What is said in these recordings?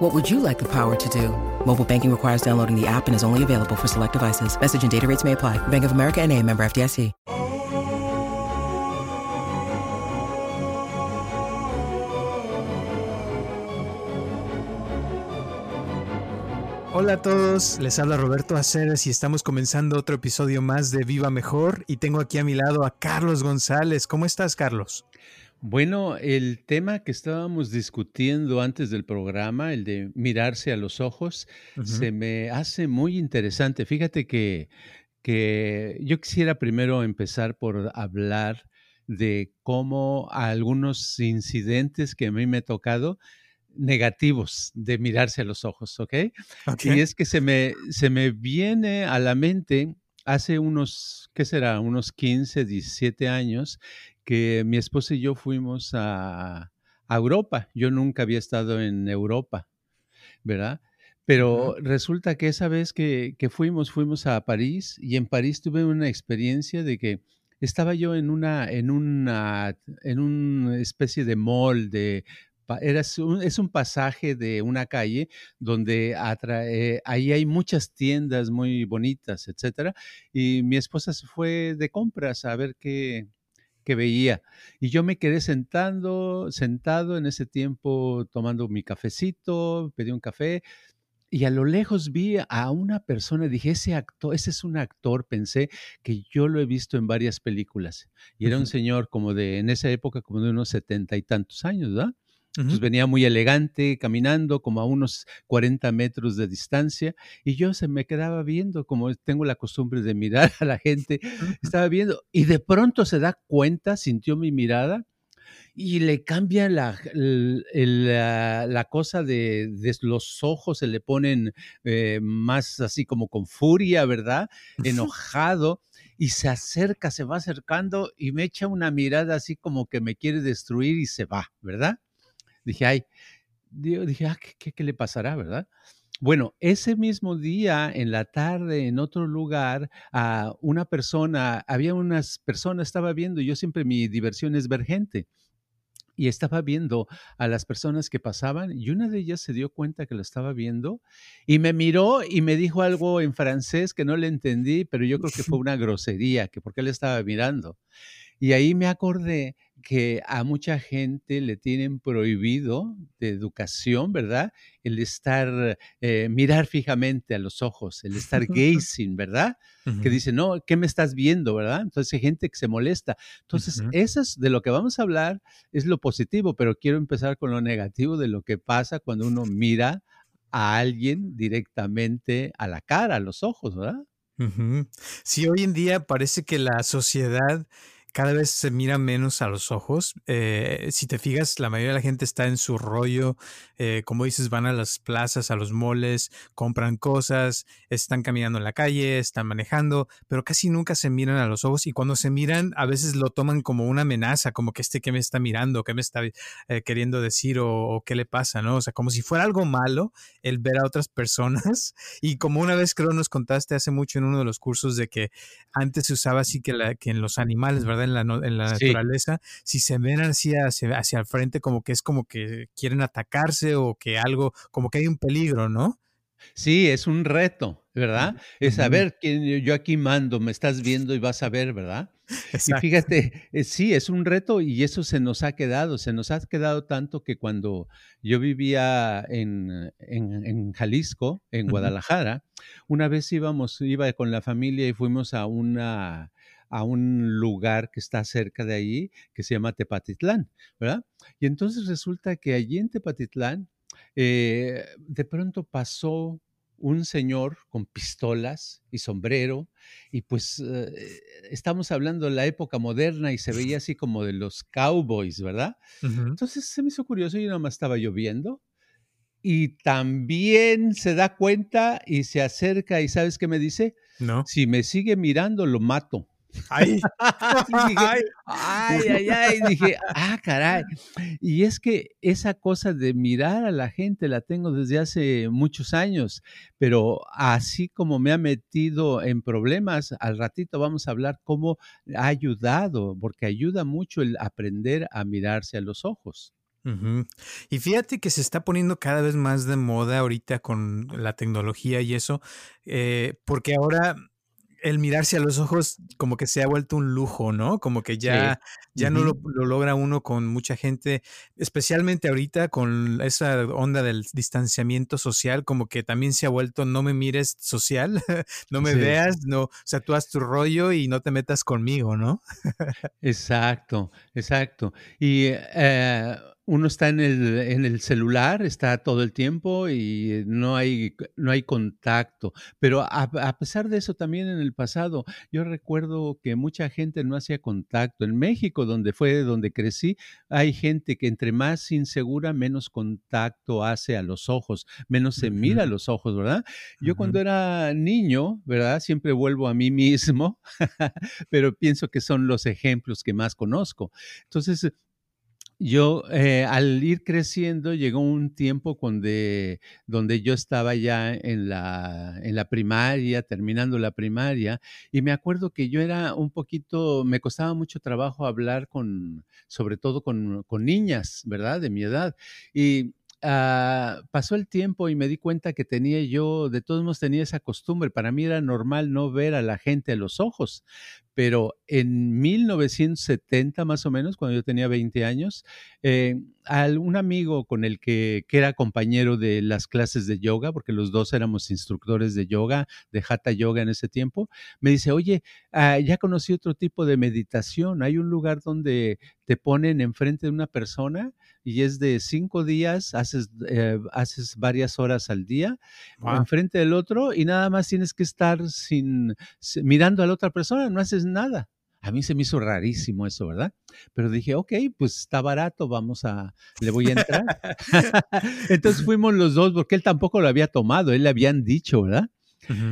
What would you like the power to do? Mobile banking requires downloading the app and is only available for select devices. Message and data rates may apply. Bank of America and a member FDIC. Hola a todos, les habla Roberto Aceres y estamos comenzando otro episodio más de Viva Mejor y tengo aquí a mi lado a Carlos González. ¿Cómo estás, Carlos? Bueno, el tema que estábamos discutiendo antes del programa, el de mirarse a los ojos, se me hace muy interesante. Fíjate que, que yo quisiera primero empezar por hablar de cómo algunos incidentes que a mí me ha tocado negativos de mirarse a los ojos, ¿ok? Y es que se me, se me viene a la mente hace unos, ¿qué será? Unos 15, 17 años que mi esposa y yo fuimos a, Europa. Yo nunca había estado en Europa, ¿verdad? Pero resulta que esa vez que, fuimos, fuimos a París y en París tuve una experiencia de que estaba yo en una, en una, en una especie de mall de era es un pasaje de una calle donde atrae, ahí hay muchas tiendas muy bonitas, etcétera. Y mi esposa se fue de compras a ver qué, que veía. Y yo me quedé sentando, sentado en ese tiempo tomando mi cafecito, pedí un café y a lo lejos vi a una persona, dije, ese actor, ese es un actor, pensé que yo lo he visto en varias películas. Y era un señor como de, en esa época, como de unos setenta y tantos años, ¿verdad? Entonces venía muy elegante, caminando como a unos 40 metros de distancia y yo se me quedaba viendo, como tengo la costumbre de mirar a la gente, estaba viendo y de pronto se da cuenta, sintió mi mirada y le cambia la, la, cosa de, los ojos, se le ponen eh, más así como con furia, ¿verdad? Enojado y se acerca, se va acercando y me echa una mirada así como que me quiere destruir y se va, ¿verdad? Dije, ay, dije, ah, ¿qué, qué, le pasará, verdad? Bueno, ese mismo día, en la tarde, en otro lugar, a una persona, había unas personas, estaba viendo, yo siempre mi diversión es ver gente, y estaba viendo a las personas que pasaban, y una de ellas se dio cuenta que lo estaba viendo, y me miró y me dijo algo en francés que no le entendí, pero yo creo que fue una grosería, que porque le estaba mirando. Y ahí me acordé que a mucha gente le tienen prohibido de educación, ¿verdad? El estar, eh, mirar fijamente a los ojos, el estar gazing, ¿verdad? Que dice, no, ¿qué me estás viendo, verdad? Entonces hay gente que se molesta. Entonces, eso es de lo que vamos a hablar, es lo positivo, pero quiero empezar con lo negativo de lo que pasa cuando uno mira a alguien directamente a la cara, a los ojos, ¿verdad? Sí, hoy en día parece que la sociedad cada vez se mira menos a los ojos. Eh, si te fijas, la mayoría de la gente está en su rollo. Eh, como dices, van a las plazas, a los moles, compran cosas, están caminando en la calle, están manejando, pero casi nunca se miran a los ojos y cuando se miran a veces lo toman como una amenaza, como que este que me está mirando, que me está eh, queriendo decir o, qué le pasa, ¿no? O sea, como si fuera algo malo el ver a otras personas. Y como una vez creo nos contaste hace mucho en uno de los cursos de que antes se usaba así que, la, que en los animales, ¿verdad? En la, en la naturaleza, si se ven hacia, hacia el frente, como que es como que quieren atacarse o que algo, como que hay un peligro, ¿no? Sí, es un reto, ¿verdad? Es saber que yo aquí mando, me estás viendo y vas a ver, ¿verdad? Y fíjate, eh, sí, es un reto y eso se nos ha quedado, se nos ha quedado tanto que cuando yo vivía en, en, Jalisco, en Guadalajara, una vez íbamos, iba con la familia y fuimos a una a un lugar que está cerca de ahí, que se llama Tepatitlán, ¿verdad? Y entonces resulta que allí en Tepatitlán, eh, de pronto pasó un señor con pistolas y sombrero, y pues eh, estamos hablando de la época moderna y se veía así como de los cowboys, ¿verdad? Entonces se me hizo curioso, y nada más estaba lloviendo, y también se da cuenta y se acerca y ¿sabes qué me dice? No. Si me sigue mirando, lo mato. Ay, ay, ay, ay, dije, ah, caray. Y es que esa cosa de mirar a la gente la tengo desde hace muchos años, pero así como me ha metido en problemas, al ratito vamos a hablar cómo ha ayudado, porque ayuda mucho el aprender a mirarse a los ojos. Y fíjate que se está poniendo cada vez más de moda ahorita con la tecnología y eso, eh, porque ahora el mirarse a los ojos como que se ha vuelto un lujo, ¿no? Como que ya, ya no lo, logra uno con mucha gente, especialmente ahorita con esa onda del distanciamiento social, como que también se ha vuelto no me mires social, no me veas, no, o sea, tú haz tu rollo y no te metas conmigo, ¿no? exacto, exacto. Y eh, uno está en el, en el, celular, está todo el tiempo y no hay, no hay contacto. Pero a, pesar de eso, también en el pasado, yo recuerdo que mucha gente no hacía contacto. En México, donde fue donde crecí, hay gente que entre más insegura, menos contacto hace a los ojos, menos se mira a los ojos, ¿verdad? Yo cuando era niño, ¿verdad? Siempre vuelvo a mí mismo, pero pienso que son los ejemplos que más conozco. Entonces, yo, eh, al ir creciendo, llegó un tiempo donde, donde yo estaba ya en la, en la primaria, terminando la primaria, y me acuerdo que yo era un poquito, me costaba mucho trabajo hablar con, sobre todo con, con niñas, ¿verdad? De mi edad. Y Ah, pasó el tiempo y me di cuenta que tenía yo, de todos modos tenía esa costumbre. Para mí era normal no ver a la gente a los ojos, pero en 1970 más o menos, cuando yo tenía 20 años, eh, un amigo con el que, que, era compañero de las clases de yoga, porque los dos éramos instructores de yoga, de hatha yoga en ese tiempo, me dice, oye, ah, ya conocí otro tipo de meditación. Hay un lugar donde te ponen enfrente de una persona y es de cinco días, haces, eh, haces varias horas al día enfrente del otro y nada más tienes que estar sin, mirando a la otra persona, no haces nada. A mí se me hizo rarísimo eso, ¿verdad? Pero dije, ok, pues está barato, vamos a, le voy a entrar. Entonces fuimos los dos, porque él tampoco lo había tomado, él le habían dicho, ¿verdad?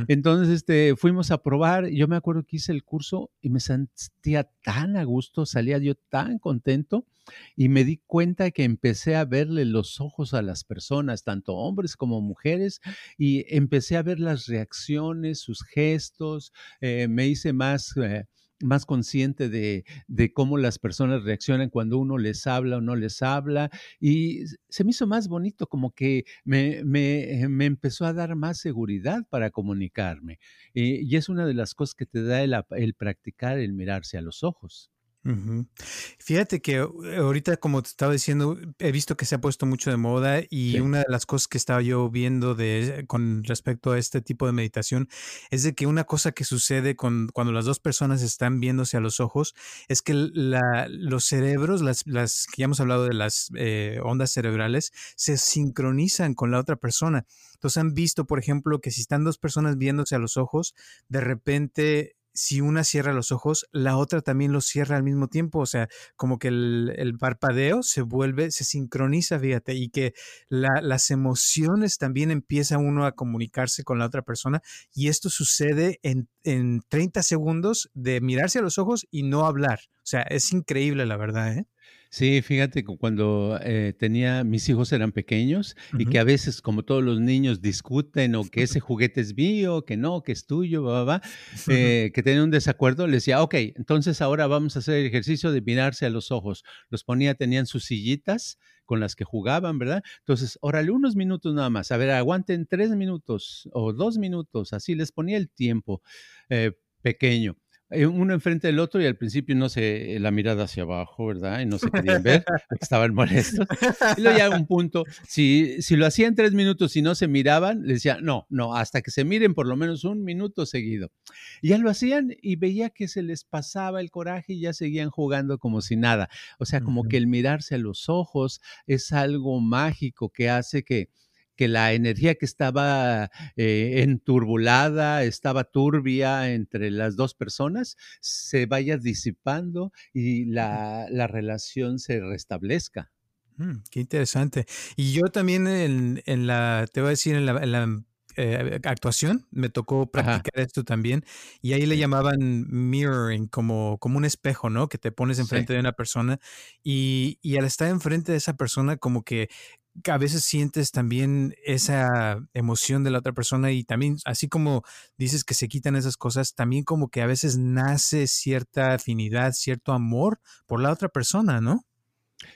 Entonces, este, fuimos a probar. Yo me acuerdo que hice el curso y me sentía tan a gusto, salía yo tan contento y me di cuenta que empecé a verle los ojos a las personas, tanto hombres como mujeres, y empecé a ver las reacciones, sus gestos, eh, me hice más... Eh, más consciente de, cómo las personas reaccionan cuando uno les habla o no les habla. Y se me hizo más bonito, como que me, me, empezó a dar más seguridad para comunicarme. Eh, y es una de las cosas que te da el practicar, el mirarse a los ojos. Fíjate que ahorita, como te estaba diciendo, he visto que se ha puesto mucho de moda y una de las cosas que estaba yo viendo de, con respecto a este tipo de meditación es de que una cosa que sucede con, cuando las dos personas están viéndose a los ojos es que los cerebros, las, las, que ya hemos hablado de las eh, ondas cerebrales, se sincronizan con la otra persona. Entonces han visto, por ejemplo, que si están dos personas viéndose a los ojos, de repente si una cierra los ojos, la otra también los cierra al mismo tiempo. O sea, como que el, parpadeo se vuelve, se sincroniza, fíjate, y que las emociones también empieza uno a comunicarse con la otra persona. Y esto sucede en, en 30 segundos de mirarse a los ojos y no hablar. O sea, es increíble, la verdad, ¿eh? Sí, fíjate que cuando eh, tenía, mis hijos eran pequeños y que a veces, como todos los niños, discuten o que ese juguete es mío, que no, que es tuyo, eh, que tenían un desacuerdo, les decía, ok, entonces ahora vamos a hacer el ejercicio de mirarse a los ojos. Los ponía, tenían sus sillitas con las que jugaban, ¿verdad? Entonces, órale, unos minutos nada más. A ver, aguanten tres minutos o dos minutos, así les ponía el tiempo eh, pequeño. Eh, uno enfrente del otro y al principio no se, la mirada hacia abajo, ¿verdad? Y no se querían ver, estaban molestos. Y luego ya un punto, si, si lo hacían tres minutos y no se miraban, les decía, no, no, hasta que se miren por lo menos un minuto seguido. Y ya lo hacían y veía que se les pasaba el coraje y ya seguían jugando como si nada. O sea, como que el mirarse a los ojos es algo mágico que hace que que la energía que estaba eh, enturbulada, estaba turbia entre las dos personas, se vaya disipando y la, relación se restablezca. Mm, qué interesante. Y yo también en, la, te voy a decir, en la, eh, actuación, me tocó practicar esto también, y ahí le llamaban mirroring, como, como un espejo, ¿no? Que te pones enfrente de una persona y, y al estar enfrente de esa persona, como que a veces sientes también esa emoción de la otra persona y también, así como dices que se quitan esas cosas, también como que a veces nace cierta afinidad, cierto amor por la otra persona, ¿no?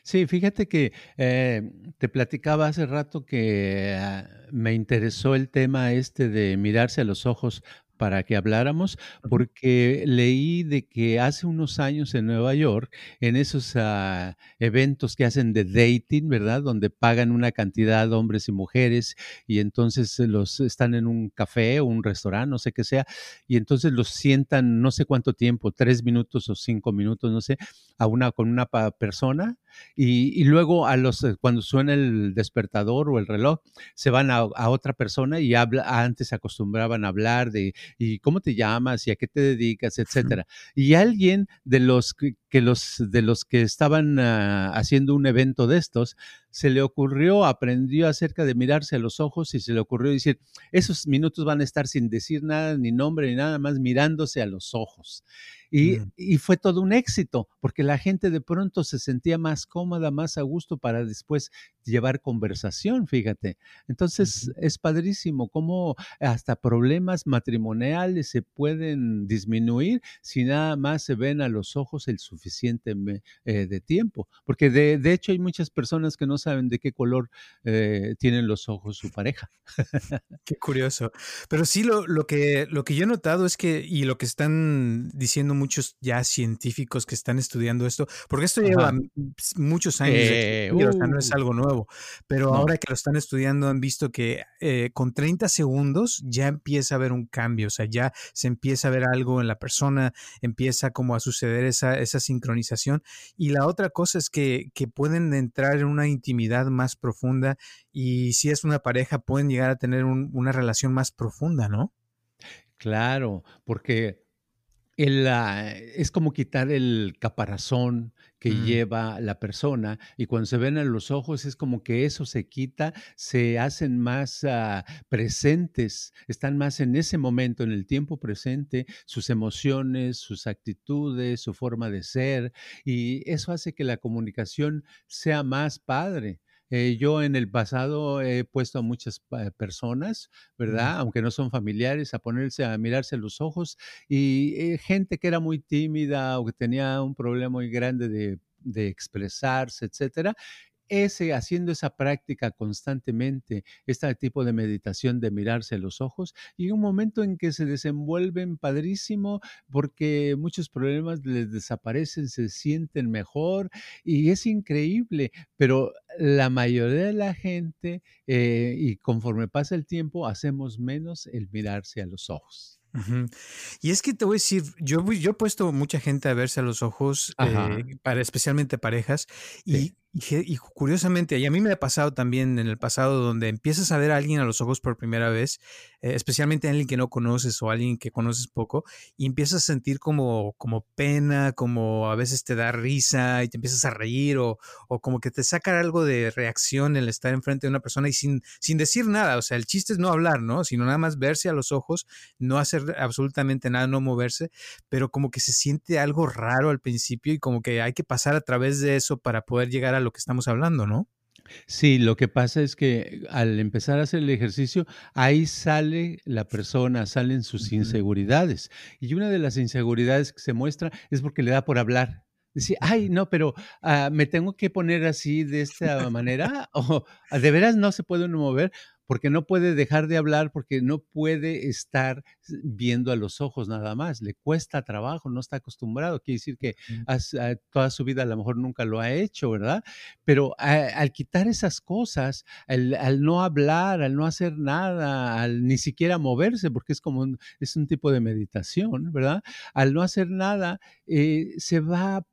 Sí, fíjate que eh, te platicaba hace rato que ah, me interesó el tema este de mirarse a los ojos para que habláramos, porque leí de que hace unos años en Nueva York, en esos ah, eventos que hacen de dating, ¿verdad? Donde pagan una cantidad de hombres y mujeres y entonces los están en un café o un restaurante, no sé qué sea, y entonces los sientan no sé cuánto tiempo, tres minutos o cinco minutos, no sé, a una con una persona y, luego a los cuando suena el despertador o el reloj se van a, a otra persona y habla antes se acostumbraban a hablar de y cómo te llamas y a qué te dedicas, etcétera. Y alguien de los que, los de los que estaban ah, haciendo un evento de estos se le ocurrió, aprendió acerca de mirarse a los ojos y se le ocurrió decir, esos minutos van a estar sin decir nada, ni nombre, ni nada más, mirándose a los ojos. Y, fue todo un éxito, porque la gente de pronto se sentía más cómoda, más a gusto para después llevar conversación, fíjate. Entonces es padrísimo cómo hasta problemas matrimoniales se pueden disminuir si nada más se ven a los ojos el suficiente eh, de tiempo. Porque de, de, hecho hay muchas personas que no saben de qué color eh, tienen los ojos su pareja. qué curioso. Pero sí, lo, lo, que, lo que yo he notado es que, y lo que están diciendo muchos ya científicos que están estudiando esto, porque esto lleva muchos años, eh, o sea, no es uh. algo nuevo, pero ahora que lo están estudiando han visto que eh, con 30 segundos ya empieza a haber un cambio, o sea, ya se empieza a ver algo en la persona, empieza como a suceder esa, esa sincronización. Y la otra cosa es que, que pueden entrar en una intimidad más profunda y si es una pareja pueden llegar a tener una relación más profunda, ¿no? Claro, porque el, es como quitar el caparazón que mm. lleva la persona y cuando se ven a los ojos es como que eso se quita, se hacen más ah, presentes, están más en ese momento, en el tiempo presente, sus emociones, sus actitudes, su forma de ser y eso hace que la comunicación sea más padre. Eh, yo en el pasado he puesto a muchas personas, ¿verdad? Aunque no son familiares, a ponerse a mirarse los ojos y eh, gente que era muy tímida o que tenía un problema muy grande de, de expresarse, etcétera, ese, haciendo esa práctica constantemente, este tipo de meditación de mirarse a los ojos, y un momento en que se desenvuelven padrísimo porque muchos problemas les desaparecen, se sienten mejor y es increíble, pero la mayoría de la gente, eh, y conforme pasa el tiempo, hacemos menos el mirarse a los ojos. Y es que te voy a decir, yo, yo he puesto mucha gente a verse a los ojos, eh, para, especialmente parejas, y y, curiosamente, y a mí me ha pasado también en el pasado, donde empiezas a ver a alguien a los ojos por primera vez, eh, especialmente a alguien que no conoces o alguien que conoces poco, y empiezas a sentir como, como pena, como a veces te da risa y te empiezas a reír o, o como que te saca algo de reacción el estar enfrente de una persona y sin, sin decir nada. O sea, el chiste es no hablar, ¿no? Sino nada más verse a los ojos, no hacer absolutamente nada, no moverse, pero como que se siente algo raro al principio y como que hay que pasar a través de eso para poder llegar a lo que estamos hablando, ¿no? Sí, lo que pasa es que al empezar a hacer el ejercicio, ahí sale la persona, salen sus inseguridades. Y una de las inseguridades que se muestra es porque le da por hablar. Dice, ay, no, pero ah, me tengo que poner así de esta manera, o de veras no se puede uno mover porque no puede dejar de hablar, porque no puede estar viendo a los ojos nada más, le cuesta trabajo, no está acostumbrado, quiere decir que ah, toda su vida a lo mejor nunca lo ha hecho, ¿verdad? Pero al quitar esas cosas, al, no hablar, al no hacer nada, al ni siquiera moverse, porque es como un, es un tipo de meditación, ¿verdad? Al no hacer nada, eh, se va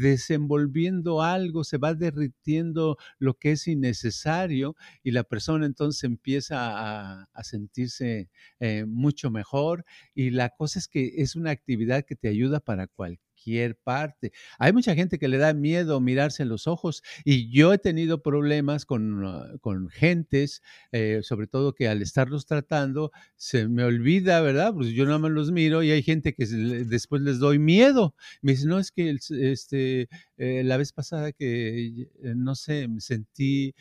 desenvolviendo algo, se va derritiendo lo que es innecesario y la persona entonces empieza a, sentirse eh, mucho mejor y la cosa es que es una actividad que te ayuda para cualquier parte. Hay mucha gente que le da miedo mirarse en los ojos y yo he tenido problemas con, ah, con gentes, eh, sobre todo que al estarlos tratando se me olvida, ¿verdad? Pues yo nada más los miro y hay gente que después les doy miedo. Me dice, no, es que este, eh, la vez pasada que, no sé, me sentí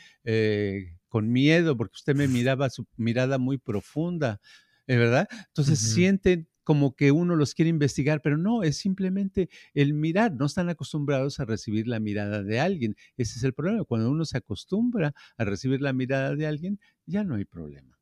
con miedo porque usted me miraba su mirada muy profunda. ¿verdad? Entonces sienten como que uno los quiere investigar, pero no, es simplemente el mirar. No están acostumbrados a recibir la mirada de alguien. Ese es el problema. Cuando uno se acostumbra a recibir la mirada de alguien, ya no hay problema.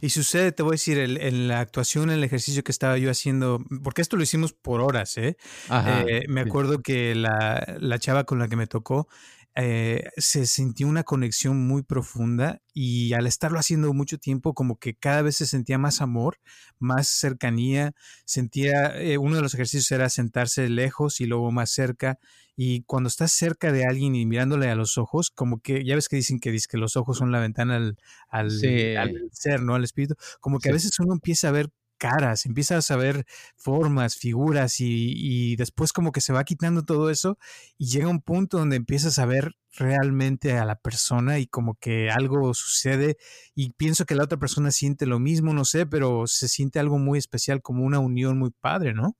Y sucede, te voy a decir, en la actuación, en el ejercicio que estaba yo haciendo, porque esto lo hicimos por horas, ¿eh? eh me acuerdo que la, la, chava con la que me tocó, eh, se sintió una conexión muy profunda y al estarlo haciendo mucho tiempo como que cada vez se sentía más amor, más cercanía, sentía, eh, uno de los ejercicios era sentarse lejos y luego más cerca y cuando estás cerca de alguien y mirándole a los ojos, como que ya ves que dicen que, que los ojos son la ventana al, al, ser, ¿no? Al espíritu, como que a veces uno empieza a ver caras, empiezas a ver formas, figuras y, después como que se va quitando todo eso y llega un punto donde empiezas a ver realmente a la persona y como que algo sucede y pienso que la otra persona siente lo mismo, no sé, pero se siente algo muy especial, como una unión muy padre, ¿no?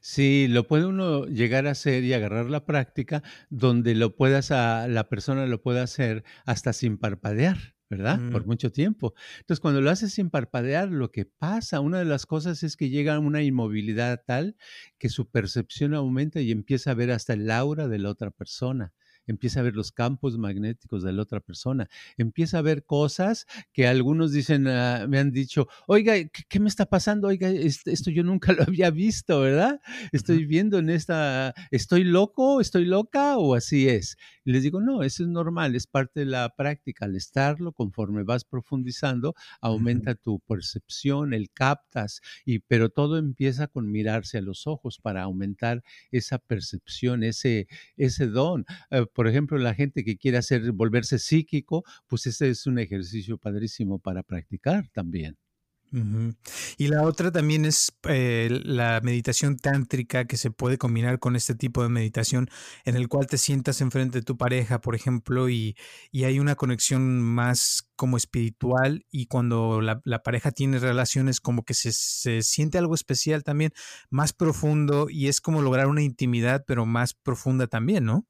Sí, lo puede uno llegar a hacer y agarrar la práctica donde lo puedas a, la persona lo pueda hacer hasta sin parpadear. ¿Verdad? Por mm. mucho tiempo. Entonces, cuando lo haces sin parpadear, lo que pasa, una de las cosas es que llega a una inmovilidad tal que su percepción aumenta y empieza a ver hasta el aura de la otra persona empieza a ver los campos magnéticos de la otra persona, empieza a ver cosas que algunos dicen, ah, me han dicho, oiga, ¿qué, me está pasando? Oiga, esto yo nunca lo había visto, ¿verdad? Estoy viendo en esta, ¿estoy loco? ¿Estoy loca? ¿O así es? Y les digo, no, eso es normal, es parte de la práctica. Al estarlo, conforme vas profundizando, aumenta tu percepción, el captas, y, pero todo empieza con mirarse a los ojos para aumentar esa percepción, ese, ese don. Eh, por ejemplo, la gente que quiere hacer, volverse psíquico, pues ese es un ejercicio padrísimo para practicar también. Y la otra también es eh, la meditación tántrica que se puede combinar con este tipo de meditación en el cual te sientas enfrente de tu pareja, por ejemplo, y, hay una conexión más como espiritual y cuando la, pareja tiene relaciones como que se, se, siente algo especial también, más profundo y es como lograr una intimidad pero más profunda también, ¿no?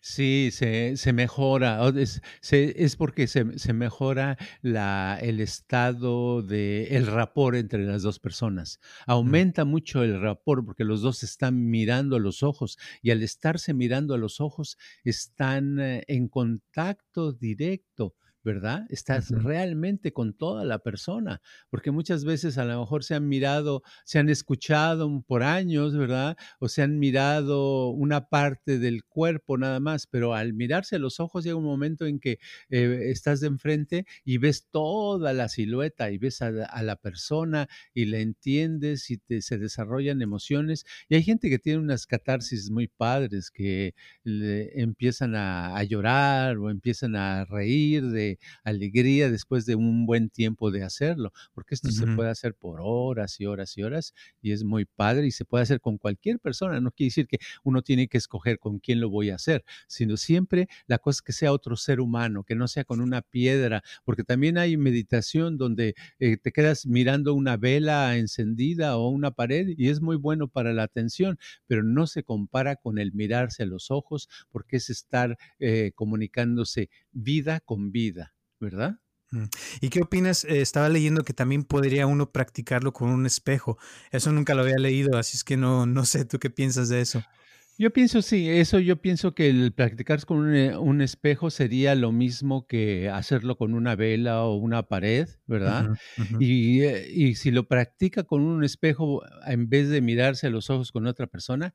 Sí, se, se mejora, es, es porque se, se mejora la, el estado de el rapport entre las dos personas. Aumenta mucho el rapport porque los dos están mirando a los ojos y al estarse mirando a los ojos están eh, en contacto directo ¿verdad? Estás realmente con toda la persona, porque muchas veces a lo mejor se han mirado, se han escuchado por años, ¿verdad? O se han mirado una parte del cuerpo nada más, pero al mirarse a los ojos llega un momento en que eh, estás de enfrente y ves toda la silueta y ves a, la persona y la entiendes y te, se desarrollan emociones. Y hay gente que tiene unas catarsis muy padres, que empiezan a llorar o empiezan a reír de alegría después de un buen tiempo de hacerlo, porque esto se puede hacer por horas y horas y horas y es muy padre y se puede hacer con cualquier persona. No quiere decir que uno tiene que escoger con quién lo voy a hacer, sino siempre la cosa es que sea otro ser humano, que no sea con una piedra, porque también hay meditación donde eh, te quedas mirando una vela encendida o una pared y es muy bueno para la atención, pero no se compara con el mirarse a los ojos porque es estar eh, comunicándose vida con vida. ¿Verdad? Mm. ¿Y qué opinas? Eh, estaba leyendo que también podría uno practicarlo con un espejo. Eso nunca lo había leído, así es que no, no sé, ¿tú qué piensas de eso? Yo pienso, sí, eso yo pienso que el practicar con un, eh, espejo sería lo mismo que hacerlo con una vela o una pared, ¿verdad? Y, eh, y, si lo practica con un espejo en vez de mirarse a los ojos con otra persona,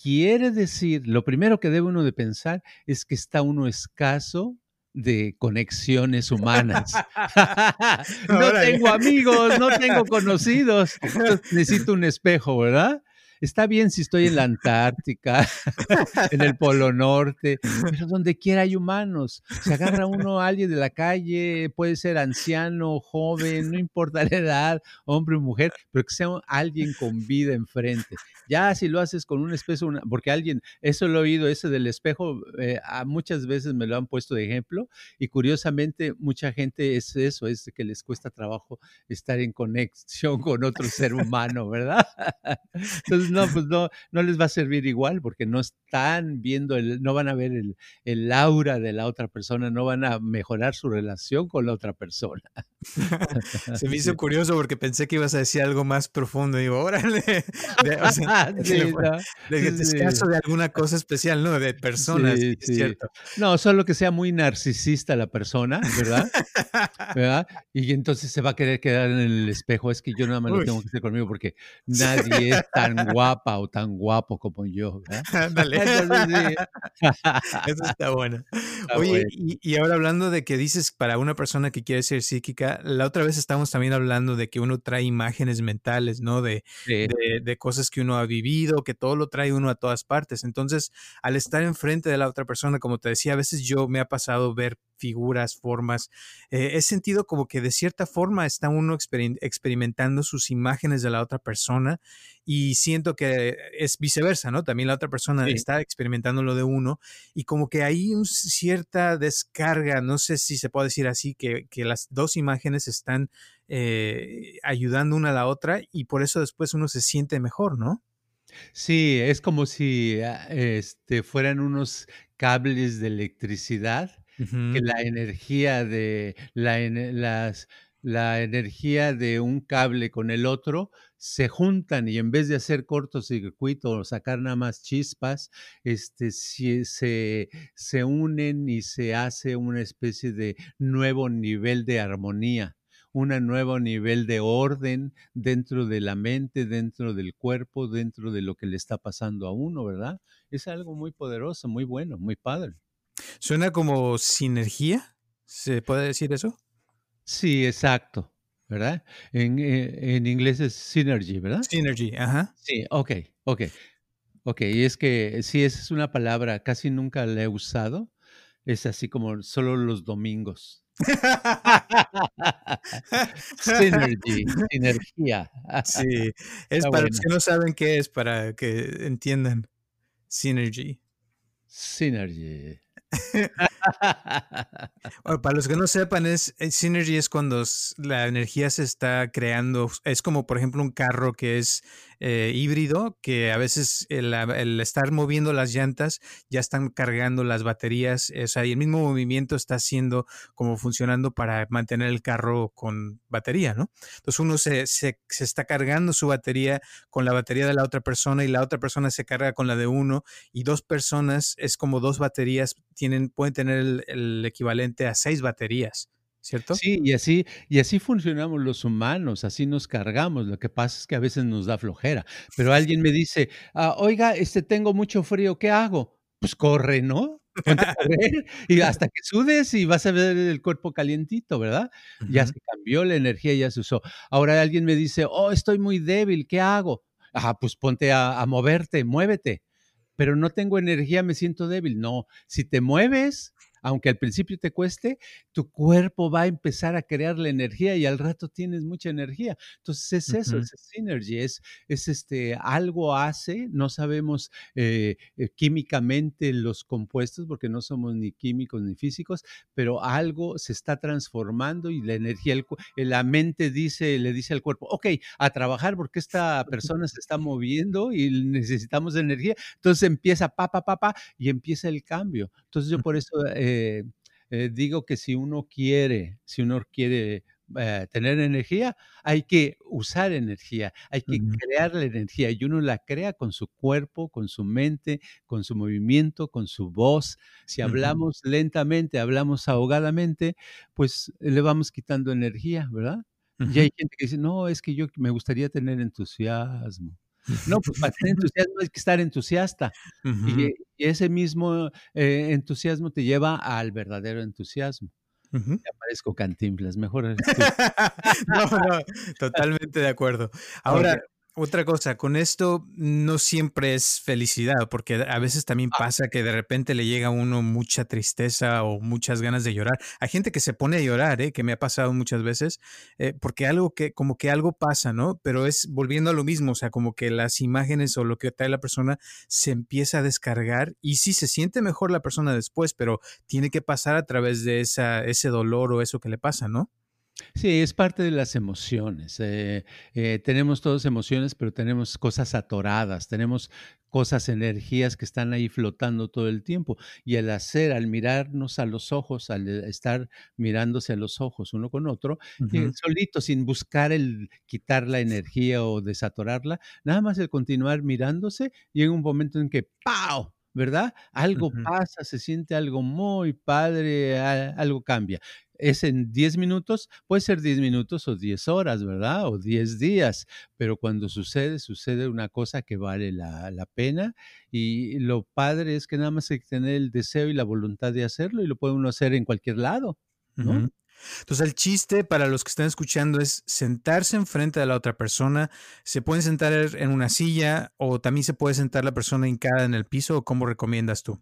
quiere decir, lo primero que debe uno de pensar es que está uno escaso de conexiones humanas. no tengo amigos, no tengo conocidos. necesito un espejo, ¿verdad? Está bien si estoy en la Antártica, en el Polo Norte, pero donde quiera hay humanos. Se agarra uno a alguien de la calle, puede ser anciano, joven, no importa la edad, hombre o mujer, pero que sea alguien con vida enfrente. Ya si lo haces con un espejo, porque alguien, eso lo he oído, ese del espejo, eh, muchas veces me lo han puesto de ejemplo y curiosamente mucha gente es eso, es que les cuesta trabajo estar en conexión con otro ser humano, ¿verdad? Entonces, no, pues no, no les va a servir igual porque no están viendo, el, no van a ver el, el aura de la otra persona, no van a mejorar su relación con la otra persona. Se me hizo curioso porque pensé que ibas a decir algo más profundo. Digo, órale, de, o sea, de, caso de alguna cosa especial, ¿no? De personas, sí, es cierto. No, solo que sea muy narcisista la persona, ¿verdad? ¿verdad? Y entonces se va a querer quedar en el espejo. Es que yo nada más lo tengo que hacer conmigo porque nadie es tan guapa o tan guapo como yo. Eso está bueno. Oye, Y, y ahora hablando de que dices para una persona que quiere ser psíquica, la otra vez estamos también hablando de que uno trae imágenes mentales, ¿no? De, de, cosas que uno ha vivido, que todo lo trae uno a todas partes. Entonces, al estar enfrente de la otra persona, como te decía, a veces yo me ha pasado ver figuras, formas. Eh, he sentido como que de cierta forma está uno experimentando sus imágenes de la otra persona y siento que es viceversa, ¿no? También la otra persona está experimentando lo de uno y como que hay una cierta descarga, no sé si se puede decir así, que, que las dos imágenes están eh, ayudando una a la otra y por eso después uno se siente mejor, ¿no? Sí, es como si ah, este, fueran unos cables de electricidad que la energía de la, las, la energía de un cable con el otro se juntan y en vez de hacer cortocircuito o sacar nada más chispas, este, si, se, se unen y se hace una especie de nuevo nivel de armonía un nuevo nivel de orden dentro de la mente, dentro del cuerpo, dentro de lo que le está pasando a uno, ¿verdad? Es algo muy poderoso, muy bueno, muy padre. Suena como sinergia, ¿se puede decir eso? Sí, exacto, ¿verdad? En, eh, en inglés es synergy, ¿verdad? Synergy, ajá. Sí, ok, ok. Ok, y es que sí, esa es una palabra, casi nunca la he usado. Es así como solo los domingos. Synergy, sinergia. Sí, es para los que no saben qué es, para que entiendan. Synergy. Synergy. Para los que no sepan, es eh, Synergy es cuando la energía se está creando. Es como, por ejemplo, un carro que es eh, híbrido, que a veces el, estar moviendo las llantas ya están cargando las baterías. O sea, y el mismo movimiento está haciendo como funcionando para mantener el carro con batería, ¿no? Entonces uno se, se, se está cargando su batería con la batería de la otra persona y la otra persona se carga con la de uno y dos personas es como dos baterías tienen, pueden tener el, equivalente a seis baterías. ¿Cierto? Sí, y así, y así funcionamos los humanos, así nos cargamos. Lo que pasa es que a veces nos da flojera. Pero alguien me dice, ah, oiga, este tengo mucho frío, ¿qué hago? Pues corre, ¿no? y hasta que sudes y vas a ver el cuerpo calientito, ¿verdad? Ya se cambió la energía, ya se usó. Ahora alguien me dice, oh, estoy muy débil, ¿qué hago? Ah, pues ponte a moverte, muévete pero no tengo energía, me siento débil. No, si te mueves, aunque al principio te cueste, tu cuerpo va a empezar a crear la energía y al rato tienes mucha energía. Entonces es eso, es synergy, es, es este, algo hace, no sabemos eh, eh, químicamente los compuestos porque no somos ni químicos ni físicos, pero algo se está transformando y la energía, la mente dice, le dice al cuerpo, ok, a trabajar porque esta persona se está moviendo y necesitamos energía. Entonces empieza pa, pa, pa, pa y empieza el cambio. Entonces yo por eso... Eh, eh, eh, digo que si uno quiere, si uno quiere eh, tener energía, hay que usar energía, hay que crear la energía y uno la crea con su cuerpo, con su mente, con su movimiento, con su voz. Si hablamos lentamente, hablamos ahogadamente, pues le vamos quitando energía, ¿verdad? Y hay gente que dice, no, es que yo me gustaría tener entusiasmo. No, pues para tener entusiasmo hay que estar entusiasta. y, ese mismo eh, entusiasmo te lleva al verdadero entusiasmo. Uh -huh. cantinflas, mejor. no, no, totalmente de acuerdo. Ahora, Otra cosa, con esto no siempre es felicidad, porque a veces también Ah. pasa que de repente le llega a uno mucha tristeza o muchas ganas de llorar. Hay gente que se pone a llorar, ¿eh? que me ha pasado muchas veces, eh, porque algo que, como que algo pasa, ¿no? Pero es volviendo a lo mismo, o sea, como que las imágenes o lo que trae la persona se empieza a descargar y sí se siente mejor la persona después, pero tiene que pasar a través de esa, ese dolor o eso que le pasa, ¿no? Sí, es parte de las emociones. Eh, eh, tenemos todos emociones, pero tenemos cosas atoradas, tenemos cosas, energías que están ahí flotando todo el tiempo. Y al hacer, al mirarnos a los ojos, al eh, estar mirándose a los ojos uno con otro, Ujú, solito, sin buscar el quitar la energía o desatorarla, nada más el continuar mirándose, llega un momento en que ¡pau! ¿Verdad? Algo pasa, se siente algo muy padre, algo cambia es en 10 minutos, puede ser 10 minutos o 10 horas, ¿verdad? O 10 días, pero cuando sucede, sucede una cosa que vale la, la pena y lo padre es que nada más hay que tener el deseo y la voluntad de hacerlo y lo puede uno hacer en cualquier lado, ¿no? Entonces, el chiste para los que están escuchando es sentarse enfrente de la otra persona. Se pueden sentar en una silla o también se puede sentar la persona hincada en el piso o cómo recomiendas tú.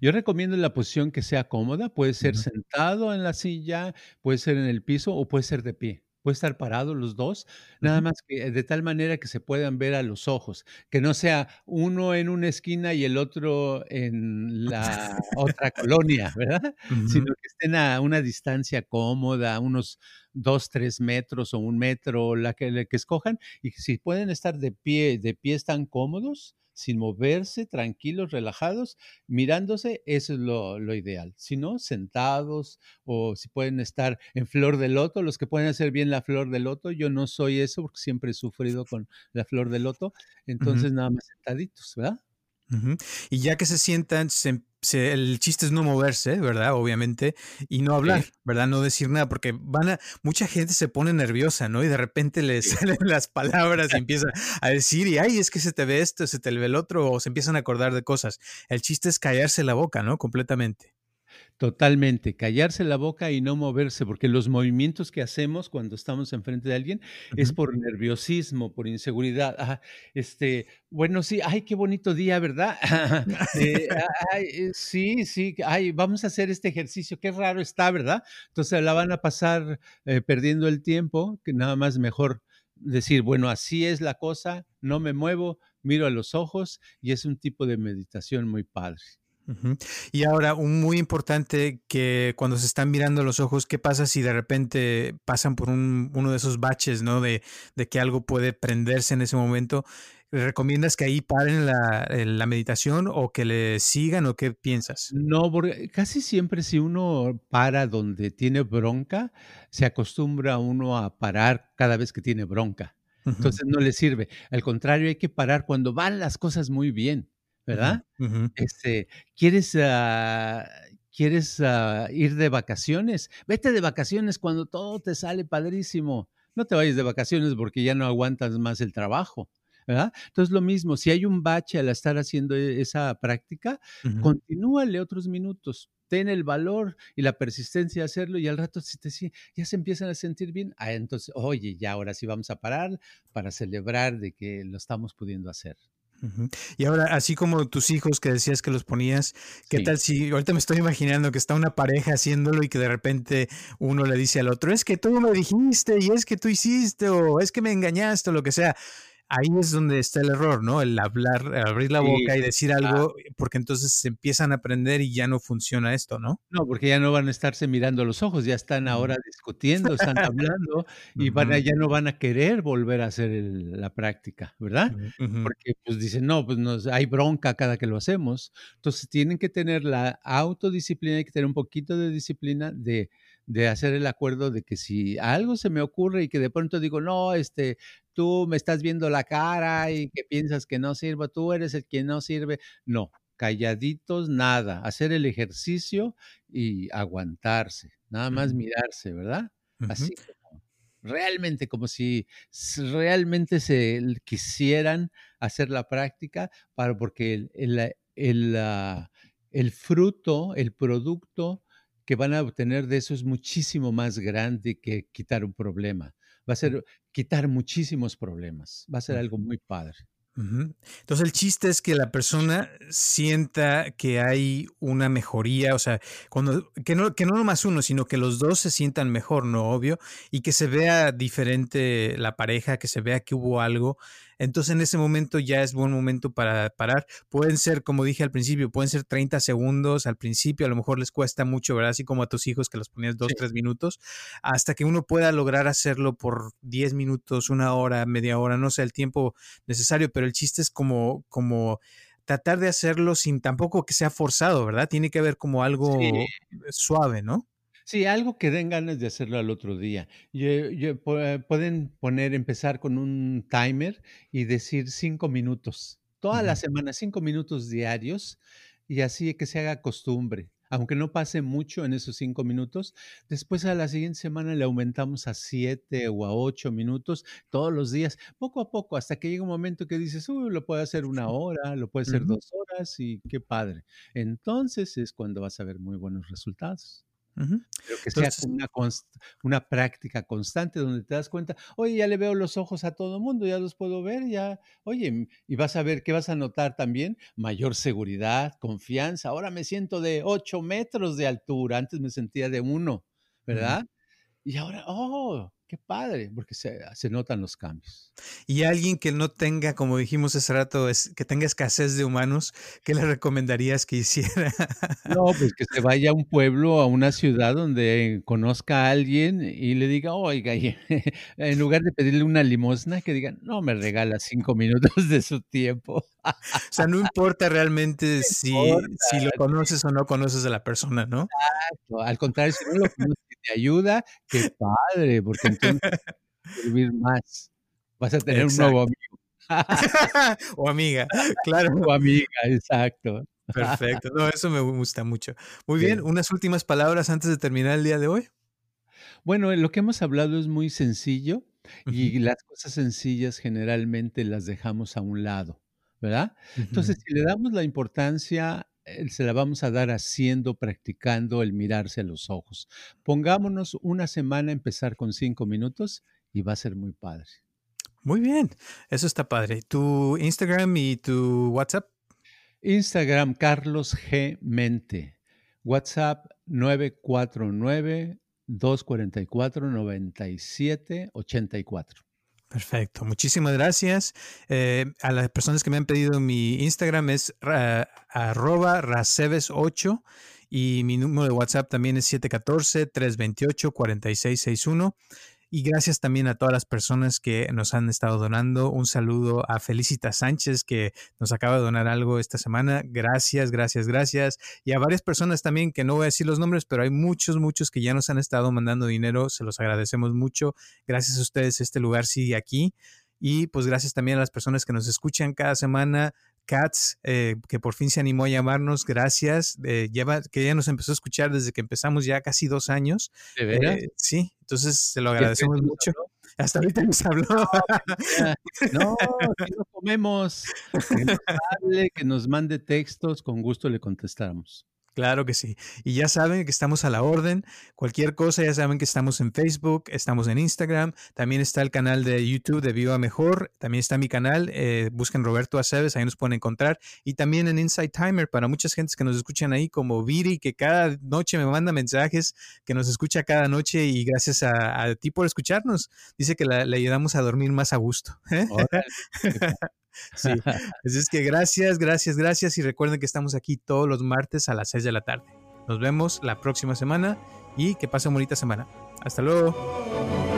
Yo recomiendo la posición que sea cómoda, puede ser Ujú, sentado en la silla, puede ser en el piso o puede ser de pie. Puede estar parado los 2, nada ujú, más que de tal manera que se puedan ver a los ojos, que no sea uno en una esquina y el otro en la otra colonia, ¿verdad? Sino que estén a una distancia cómoda, unos 2, 3 metros o un metro, la que la que escojan, y que si pueden estar de pie de pie están cómodos, sin moverse, tranquilos, relajados, mirándose, eso es lo, lo ideal. Si no, sentados o si pueden estar en flor de loto, los que pueden hacer bien la flor de loto, yo no soy eso porque siempre he sufrido con la flor de loto, entonces nada más sentaditos, ¿verdad? Y ya que se sientan, se- se- el chiste es no moverse, ¿verdad? Obviamente, y no hablar, Sí, ¿verdad? No decir nada, porque van a, mucha gente se pone nerviosa, ¿no? Y de repente le sí. salen las palabras y empieza a decir, y ay, es que se te ve esto, se te ve el otro, o se empiezan a acordar de cosas. El chiste es callarse la boca, ¿no? Completamente. Totalmente, callarse la boca y no moverse, porque los movimientos que hacemos cuando estamos enfrente de alguien es por nerviosismo, por inseguridad. Este, bueno, sí, ay, qué bonito día, ¿verdad? Eh, ay, eh, sí, sí, ay, vamos a hacer este ejercicio, qué raro está, ¿verdad? Entonces la van a pasar eh, perdiendo el tiempo, que nada más mejor decir, bueno, así es la cosa, no me muevo, miro a los ojos y es un tipo de meditación muy padre. Y ahora, un muy importante que cuando se están mirando los ojos, ¿qué pasa si de repente pasan por un, uno de esos baches, ¿no? De, de que algo puede prenderse en ese momento. ¿Recomiendas que ahí paren la, eh, la meditación o que le sigan o qué piensas? No, porque casi siempre si uno para donde tiene bronca, se acostumbra uno a parar cada vez que tiene bronca. Entonces no le sirve. Al contrario, hay que parar cuando van las cosas muy bien, ¿verdad? Este, ¿quieres, ah, quieres, ah, ir de vacaciones? Vete de vacaciones cuando todo te sale padrísimo. No te vayas de vacaciones porque ya no aguantas más el trabajo, ¿verdad? Entonces, lo mismo, si hay un bache al estar haciendo e esa práctica, continúale otros minutos. Ten el valor y la persistencia de hacerlo, y al rato si te ya se empiezan a sentir bien, ah, entonces, oye, ya ahora sí vamos a parar para celebrar de que lo estamos pudiendo hacer. Y ahora, así como tus hijos que decías que los ponías, ¿qué Sí. tal si ahorita me estoy imaginando que está una pareja haciéndolo y que de repente uno le dice al otro, es que tú me dijiste y es que tú hiciste o es que me engañaste o lo que sea? Ahí es donde está el error, ¿no? El hablar, abrir la Sí, boca y decir ah, algo, porque entonces se empiezan a aprender y ya no funciona esto, ¿no? no, porque ya no van a estarse mirando los ojos, ya están ahora discutiendo, están hablando y van a ya no van a querer volver a hacer el la práctica, ¿verdad? Porque, pues, dicen: "No, pues, nos hay bronca cada que lo hacemos". Entonces, tienen que tener la autodisciplina, hay que tener un poquito de disciplina de de hacer el acuerdo de que si algo se me ocurre y que de pronto digo: "No, este, tú me estás viendo la cara y que piensas que no sirvo, tú eres el que no sirve". No, calladitos, nada, hacer el ejercicio y aguantarse, nada más mirarse, ¿verdad? Así como realmente, como si realmente se quisieran hacer la práctica para porque el el, el, el fruto, el producto que van a obtener de eso es muchísimo más grande que quitar un problema. Va a ser quitar muchísimos problemas. Va a ser algo muy padre. Entonces el chiste es que la persona sienta que hay una mejoría, o sea, cuando, que no, que no nomás uno, sino que los dos se sientan mejor, no obvio, y que se vea diferente la pareja, que se vea que hubo algo entonces en ese momento ya es buen momento para parar. Pueden ser, como dije al principio, pueden ser 30 segundos al principio, a lo mejor les cuesta mucho, ¿verdad? Así como a tus hijos que los ponías dos, tres minutos, hasta que uno pueda lograr hacerlo por 10 minutos, una hora, media hora, no sé el tiempo necesario, pero el chiste es como, como tratar de hacerlo sin tampoco que sea forzado, ¿verdad? Tiene que haber como algo suave, ¿no? Sí, algo que den ganas de hacerlo al otro día. pueden poner, empezar con un timer y decir cinco minutos. Toda la semana, cinco minutos diarios y así que se haga costumbre. Aunque no pase mucho en esos cinco minutos, después a la siguiente semana le aumentamos a siete o a ocho minutos todos los días, poco a poco, hasta que llega un momento que dices, uy, lo puedo hacer una hora, lo puede hacer dos horas y qué padre. Entonces es cuando vas a ver muy buenos resultados. Pero que sea una, una práctica constante donde te das cuenta, oye, ya le veo los ojos a todo el mundo, ya los puedo ver, ya, oye, y vas a ver, ¿qué vas a notar también? Mayor seguridad, confianza. Ahora me siento de 8 metros de altura, antes me sentía de uno, ¿verdad? Y ahora, oh, Qué padre, porque se, se, notan los cambios. Y alguien que no tenga, como dijimos hace rato, es, que tenga escasez de humanos, ¿qué le recomendarías que hiciera? No, pues que se vaya a un pueblo, a una ciudad donde conozca a alguien y le diga, oiga, en lugar de pedirle una limosna, que diga, no me regala cinco minutos de su tiempo. O sea, no importa realmente si, si lo conoces o no conoces a la persona, ¿no? Exacto. Al contrario, si no lo conoces te ayuda, qué padre, porque entonces vas a servir más. Vas a tener un nuevo amigo. o amiga, claro. O amiga, exacto. Perfecto. No, eso me gusta mucho. Muy bien, unas últimas palabras antes de terminar el día de hoy. Bueno, lo que hemos hablado es muy sencillo y las cosas sencillas generalmente las dejamos a un lado, ¿verdad? Entonces, si le damos la importancia se la vamos a dar haciendo, practicando el mirarse a los ojos. Pongámonos una semana a empezar con cinco minutos y va a ser muy padre. Muy bien, eso está padre. ¿Tu Instagram y tu WhatsApp? Instagram Carlos G. Mente. WhatsApp 949 244 9784. Perfecto, muchísimas gracias. Eh, a las personas que me han pedido mi Instagram es arroba raceves8 y mi número de WhatsApp también es 714-328-4661. Y gracias también a todas las personas que nos han estado donando. Un saludo a Felicita Sánchez que nos acaba de donar algo esta semana. Gracias, gracias, gracias. Y a varias personas también que no voy a decir los nombres, pero hay muchos, muchos que ya nos han estado mandando dinero. Se los agradecemos mucho. Gracias a ustedes, este lugar sigue aquí. Y pues gracias también a las personas que nos escuchan cada semana. Katz, eh, que por fin se animó a llamarnos, gracias. Eh, lleva, que ya nos empezó a escuchar desde que empezamos ya casi dos años. ¿De verdad? Eh, sí, entonces se lo agradecemos mucho. Hasta ahorita nos habló. No, aquí no comemos. Que nos hable, que nos mande textos, con gusto le contestamos. Claro que sí. Y ya saben que estamos a la orden. Cualquier cosa, ya saben que estamos en Facebook, estamos en Instagram. También está el canal de YouTube de Viva Mejor. También está mi canal. Eh, busquen Roberto Aceves, ahí nos pueden encontrar. Y también en Inside Timer para muchas gentes que nos escuchan ahí, como Viri, que cada noche me manda mensajes, que nos escucha cada noche. Y gracias a, ti por escucharnos. Dice que le ayudamos a dormir más a gusto. ¿eh? Sí. Así es que gracias, gracias, gracias. Y recuerden que estamos aquí todos los martes a las 6 de la tarde. Nos vemos la próxima semana y que pasen bonita semana. Hasta luego.